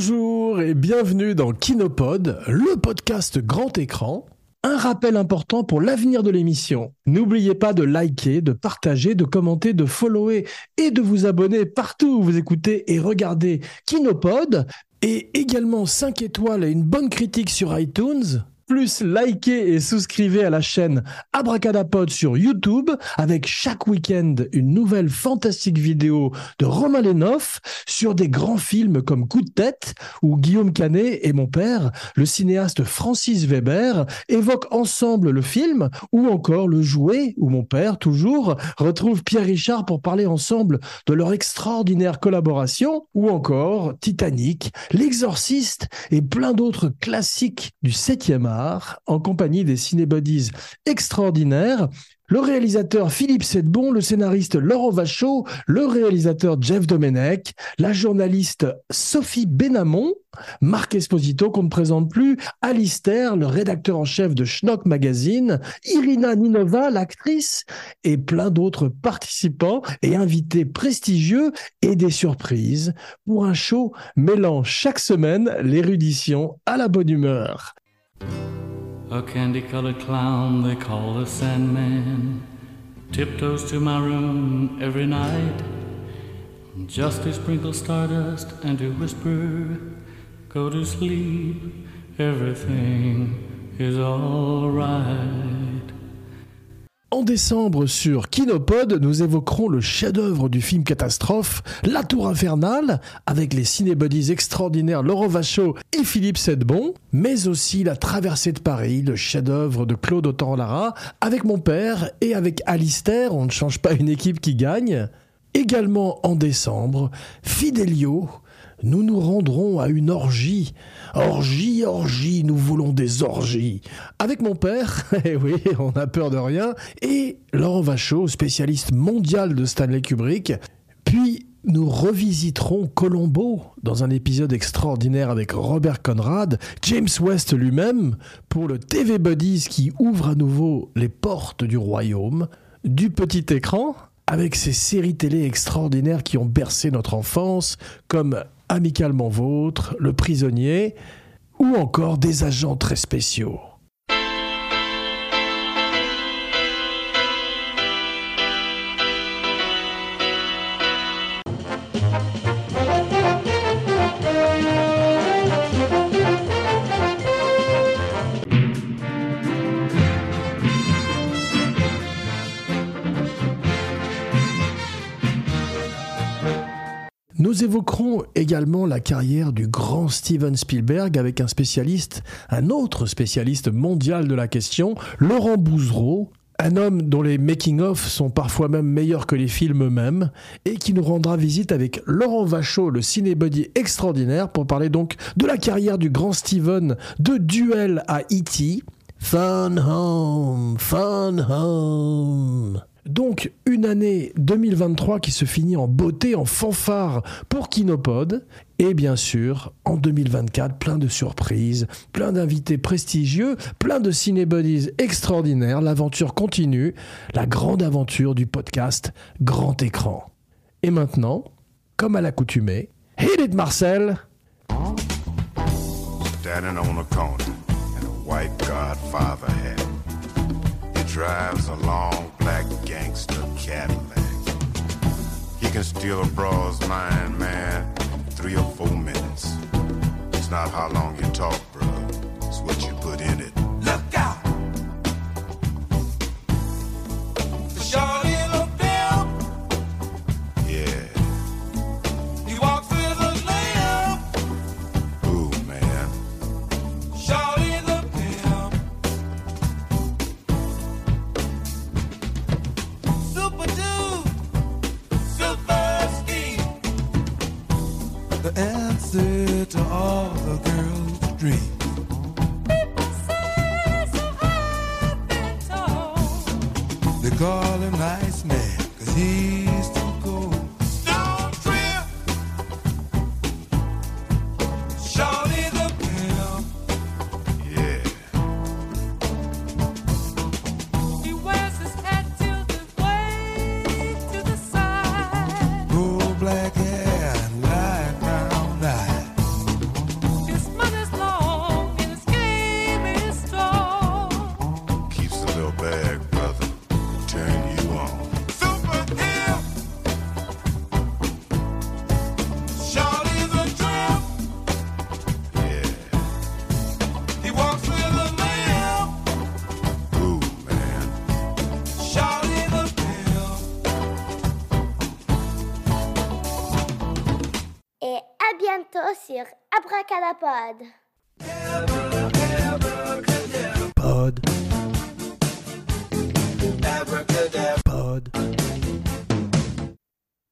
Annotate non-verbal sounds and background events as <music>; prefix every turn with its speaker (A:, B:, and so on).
A: bienvenue dans Kinopod, le podcast grand écran. Un rappel important pour l'avenir de l'émission. N'oubliez pas de liker, de partager, de commenter, de follower et de vous abonner partout où vous écoutez et regardez Kinopod. Et également 5 étoiles et une bonne critique sur iTunes plus likez et souscrivez à la chaîne Abracadapod sur YouTube. Avec chaque week-end une nouvelle fantastique vidéo de Romain Lenoff sur des grands films comme Coup de tête où Guillaume Canet et mon père, le cinéaste Francis Weber, évoquent ensemble le film ou encore le jouet où mon père, toujours, retrouve Pierre Richard pour parler ensemble de leur extraordinaire collaboration ou encore Titanic, L'Exorciste et plein d'autres classiques du 7e art en compagnie des cinébodies extraordinaires. Le réalisateur Philippe Sedbon, le scénariste Laurent Vachaud, le réalisateur Jeff Domenech, la journaliste Sophie Benamon, Marc Esposito qu'on ne présente plus, Alistair, le rédacteur en chef de Schnock Magazine, Irina Ninova, l'actrice, et plein d'autres participants et invités prestigieux et des surprises pour un show mêlant chaque semaine l'érudition à la bonne humeur.
B: A candy colored clown they call the Sandman tiptoes to my room every night just to sprinkle stardust and to whisper, Go to sleep, everything is alright.
A: En décembre sur Kinopod, nous évoquerons le chef-d'œuvre du film catastrophe, La Tour Infernale, avec les cinébodies extraordinaires Laurent Vachaud et Philippe Sedbon, mais aussi La Traversée de Paris, le chef-d'œuvre de Claude Autant-Lara, avec mon père et avec Alistair, on ne change pas une équipe qui gagne. Également en décembre, Fidelio, nous nous rendrons à une orgie. Orgie, orgie, nous voulons des orgies. Avec mon père, <laughs> eh oui, on a peur de rien, et Laurent Vachaud, spécialiste mondial de Stanley Kubrick. Puis nous revisiterons Colombo dans un épisode extraordinaire avec Robert Conrad, James West lui-même, pour le TV Buddies qui ouvre à nouveau les portes du royaume, du petit écran, avec ces séries télé extraordinaires qui ont bercé notre enfance, comme Amicalement Vôtre, Le Prisonnier, ou encore des agents très spéciaux. Nous évoquerons également la carrière du grand Steven Spielberg avec un spécialiste, un autre spécialiste mondial de la question, Laurent Bouzereau, un homme dont les making-of sont parfois même meilleurs que les films eux-mêmes, et qui nous rendra visite avec Laurent Vachaud, le cinébody extraordinaire, pour parler donc de la carrière du grand Steven, de Duel à E.T., Fun Home, Fun Home. Donc une année 2023 qui se finit en beauté, en fanfare pour Kinopod. Et bien sûr, en 2024, plein de surprises, plein d'invités prestigieux, plein de cinébodies extraordinaires. L'aventure continue, la grande aventure du podcast Grand Écran. Et maintenant, comme à l'accoutumée, hit it Marcel
C: Standing on a corner in a white Godfather. Drives a long black gangster Cadillac. He can steal a broad's mind, man, in three or four minutes. It's not how long you talk,
D: call him Iceman, cause
E: he
F: bientôt sur Abracadapod.